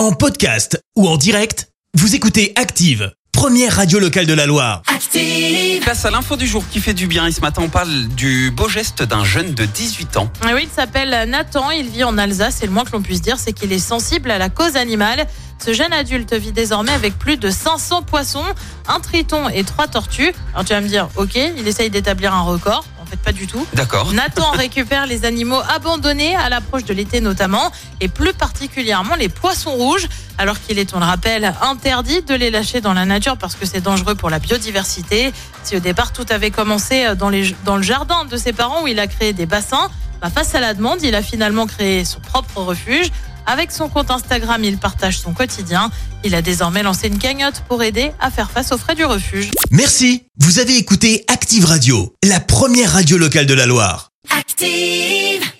En podcast ou en direct, vous écoutez Active, première radio locale de la Loire. Active. Place à l'info du jour qui fait du bien. Et ce matin, on parle du beau geste d'un jeune de 18 ans. Ah oui, il s'appelle Nathan, il vit en Alsace et le moins que l'on puisse dire, c'est qu'il est sensible à la cause animale. Ce jeune adulte vit désormais avec plus de 500 poissons, un triton et trois tortues. Alors tu vas me dire, ok, il essaye d'établir un record. Fait, pas du tout. D'accord. Nathan récupère les animaux abandonnés à l'approche de l'été notamment, et plus particulièrement les poissons rouges, alors qu'il est, on le rappelle, interdit de les lâcher dans la nature parce que c'est dangereux pour la biodiversité. Si au départ tout avait commencé dans, les, dans le jardin de ses parents où il a créé des bassins, bah, face à la demande, il a finalement créé son propre refuge. Avec son compte Instagram, il partage son quotidien. Il a désormais lancé une cagnotte pour aider à faire face aux frais du refuge. Merci, vous avez écouté Active Radio, la première radio locale de la Loire. Active.